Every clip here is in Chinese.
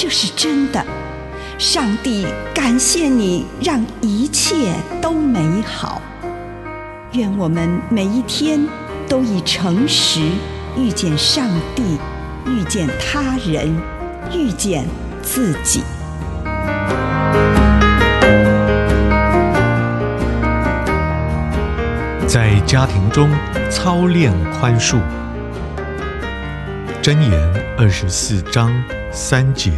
这是真的。上帝感谢你，让一切都美好。愿我们每一天都以诚实遇见上帝，遇见他人，遇见自己。在家庭中操练宽恕。箴言二十四章三节：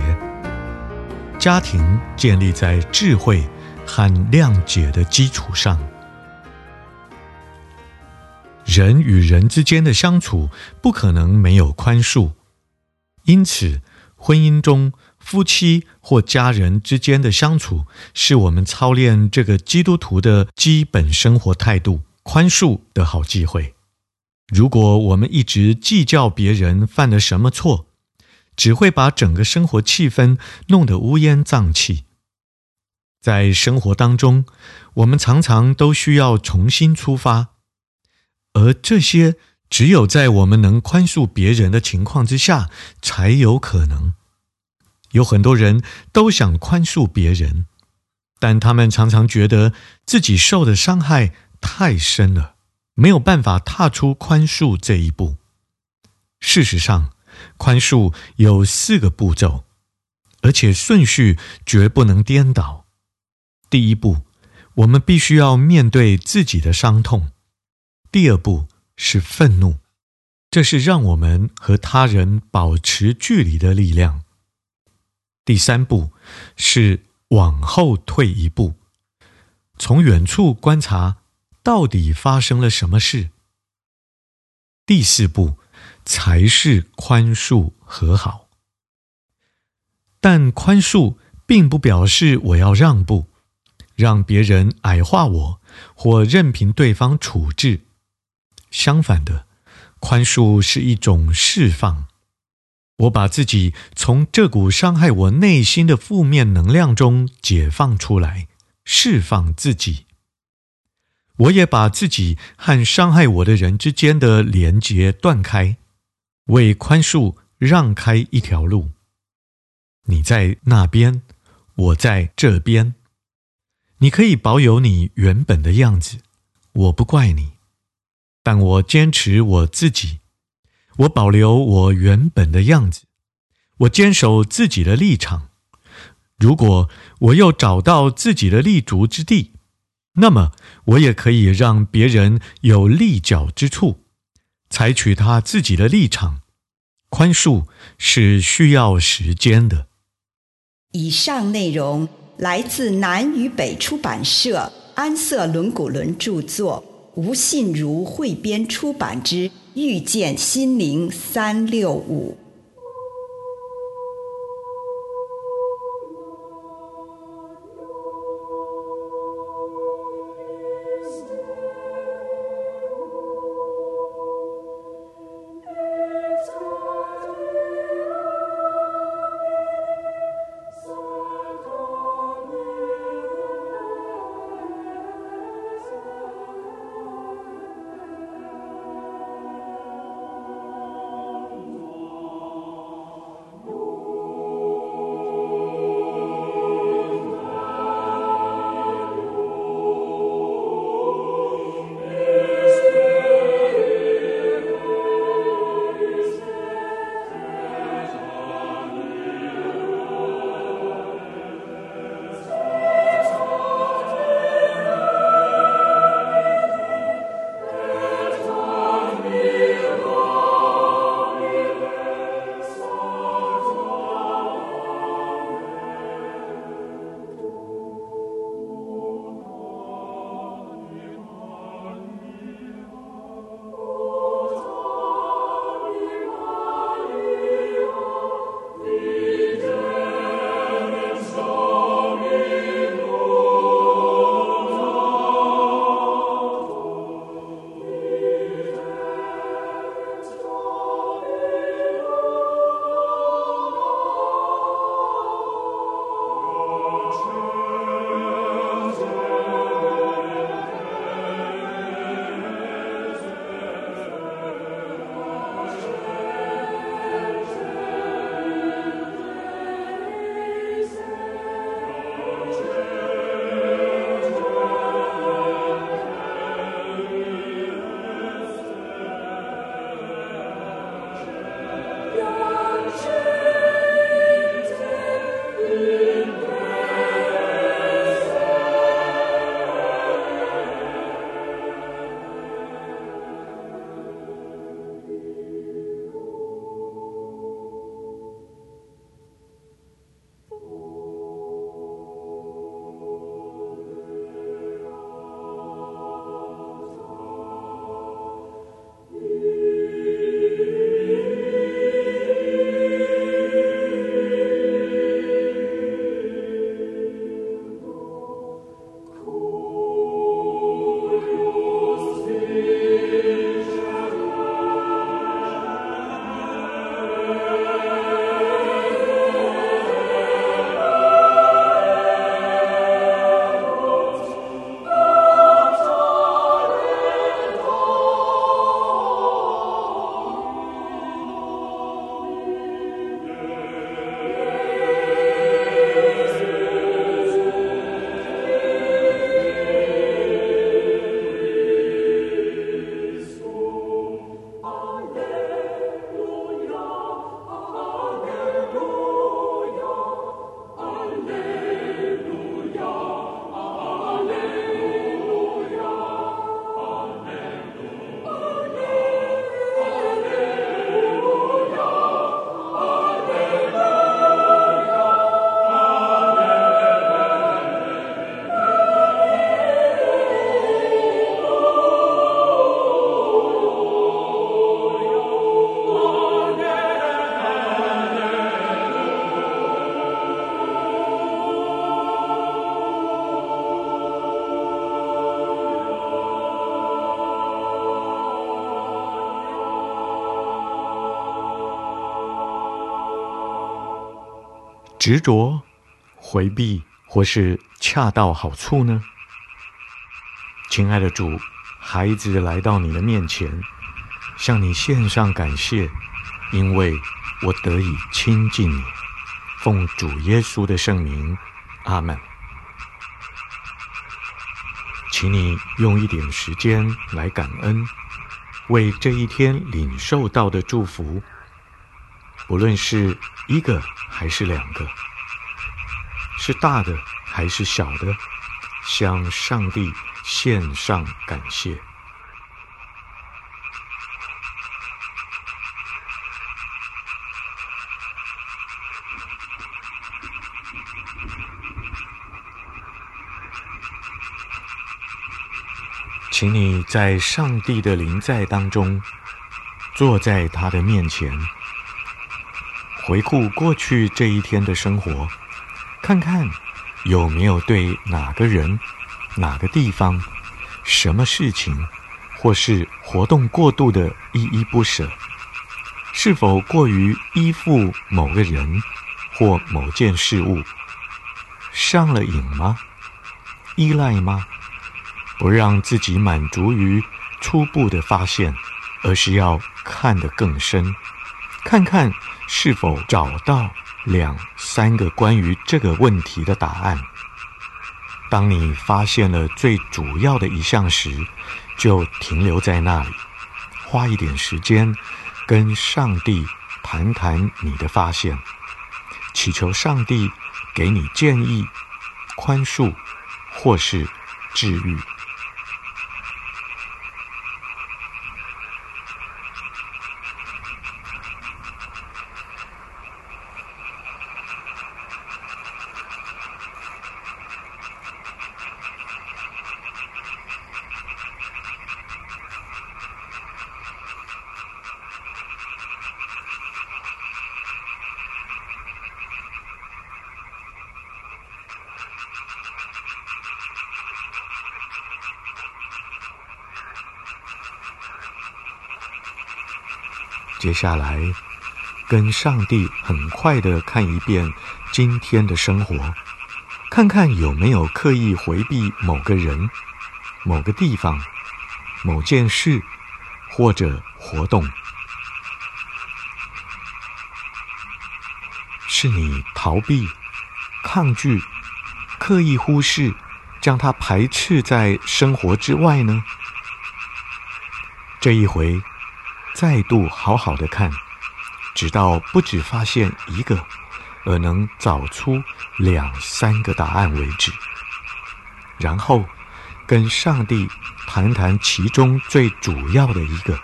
家庭建立在智慧和谅解的基础上。人与人之间的相处不可能没有宽恕，因此，婚姻中夫妻或家人之间的相处，是我们操练这个基督徒的基本生活态度。宽恕的好机会。如果我们一直计较别人犯了什么错，只会把整个生活气氛弄得乌烟瘴气。在生活当中，我们常常都需要重新出发，而这些只有在我们能宽恕别人的情况之下才有可能。有很多人都想宽恕别人，但他们常常觉得自己受的伤害太深了，没有办法踏出宽恕这一步。事实上，宽恕有四个步骤，而且顺序绝不能颠倒。第一步，我们必须要面对自己的伤痛；第二步是愤怒，这是让我们和他人保持距离的力量；第三步是往后退一步，从远处观察。到底发生了什么事？第四步才是宽恕和好。但宽恕并不表示我要让步，让别人矮化我，或任凭对方处置。相反的，宽恕是一种释放。我把自己从这股伤害我内心的负面能量中解放出来，释放自己。我也把自己和伤害我的人之间的连结断开，为宽恕让开一条路。你在那边，我在这边。你可以保有你原本的样子，我不怪你。但我坚持我自己，我保留我原本的样子，我坚守自己的立场。如果我又找到自己的立足之地，那么，我也可以让别人有立脚之处，采取他自己的立场。宽恕是需要时间的。以上内容来自南与北出版社安瑟伦古伦著作，吴信如汇编出版之《遇见心灵三六五》。执着、回避，或是恰到好处呢？亲爱的主，孩子来到你的面前，向你献上感谢，因为我得以亲近你。奉主耶稣的圣名，阿门。请你用一点时间来感恩，为这一天领受到的祝福，不论是一个还是两个，是大的还是小的，向上帝献上感谢。请你在上帝的临在当中，坐在他的面前，回顾过去这一天的生活，看看有没有对哪个人、哪个地方、什么事情，或是活动过度的依依不舍，是否过于依附某个人或某件事物，上了瘾吗？依赖吗？不让自己满足于初步的发现，而是要看得更深，看看是否找到两三个关于这个问题的答案。当你发现了最主要的一项时，就停留在那里，花一点时间跟上帝谈谈你的发现，祈求上帝给你建议、宽恕或是治愈。接下来，跟上帝很快的看一遍今天的生活，看看有没有刻意回避某个人、某个地方、某件事或者活动，是你逃避、抗拒、刻意忽视，将它排斥在生活之外呢？这一回。再度好好的看，直到不只发现一个，而能找出两三个答案为止。然后跟上帝谈谈其中最主要的一个，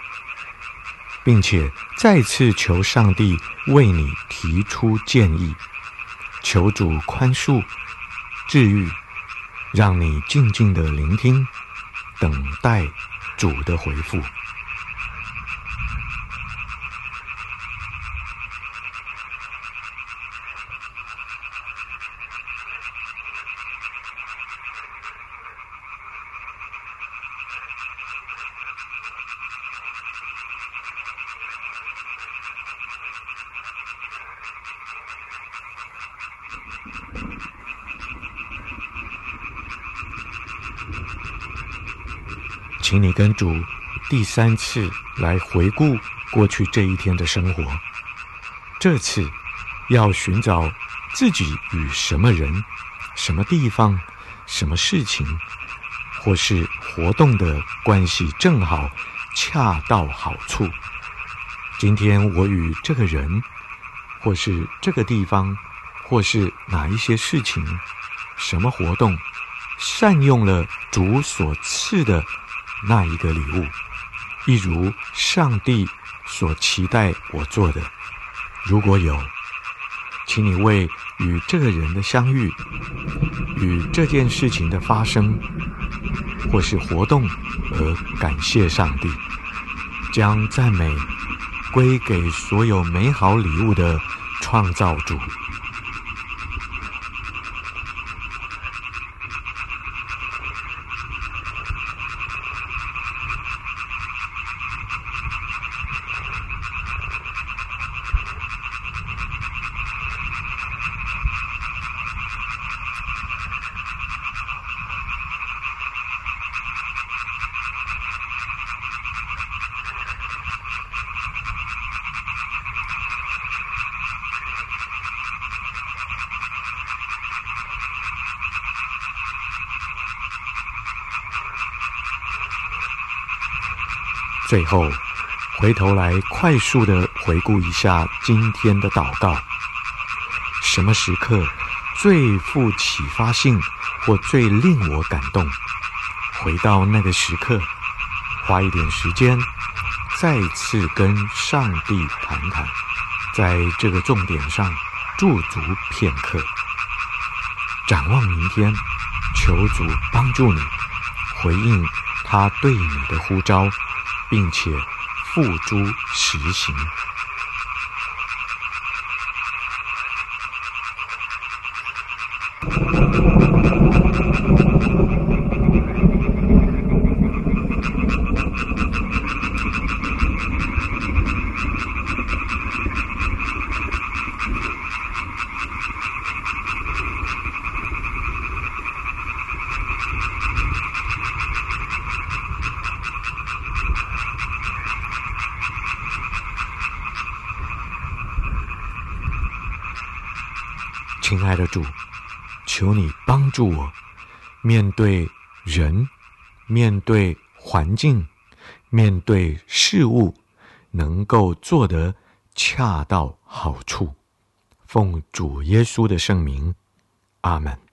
并且再次求上帝为你提出建议，求主宽恕、治愈，让你静静的聆听，等待主的回复。请你跟主第三次来回顾过去这一天的生活，这次要寻找自己与什么人、什么地方、什么事情，或是活动的关系正好恰到好处。今天我与这个人，或是这个地方，或是哪一些事情、什么活动，善用了主所赐的。那一个礼物，一如上帝所期待我做的。如果有，请你为与这个人的相遇、与这件事情的发生，或是活动而感谢上帝，将赞美归给所有美好礼物的创造主。最后，回头来快速的回顾一下今天的祷告：什么时刻最富启发性，或最令我感动？回到那个时刻，花一点时间，再次跟上帝谈谈，在这个重点上驻足片刻。展望明天，求主帮助你回应他对你的呼召，并且付诸实行。亲爱的主，求你帮助我，面对人，面对环境，面对事物，能够做得恰到好处。奉主耶稣的圣名，阿门。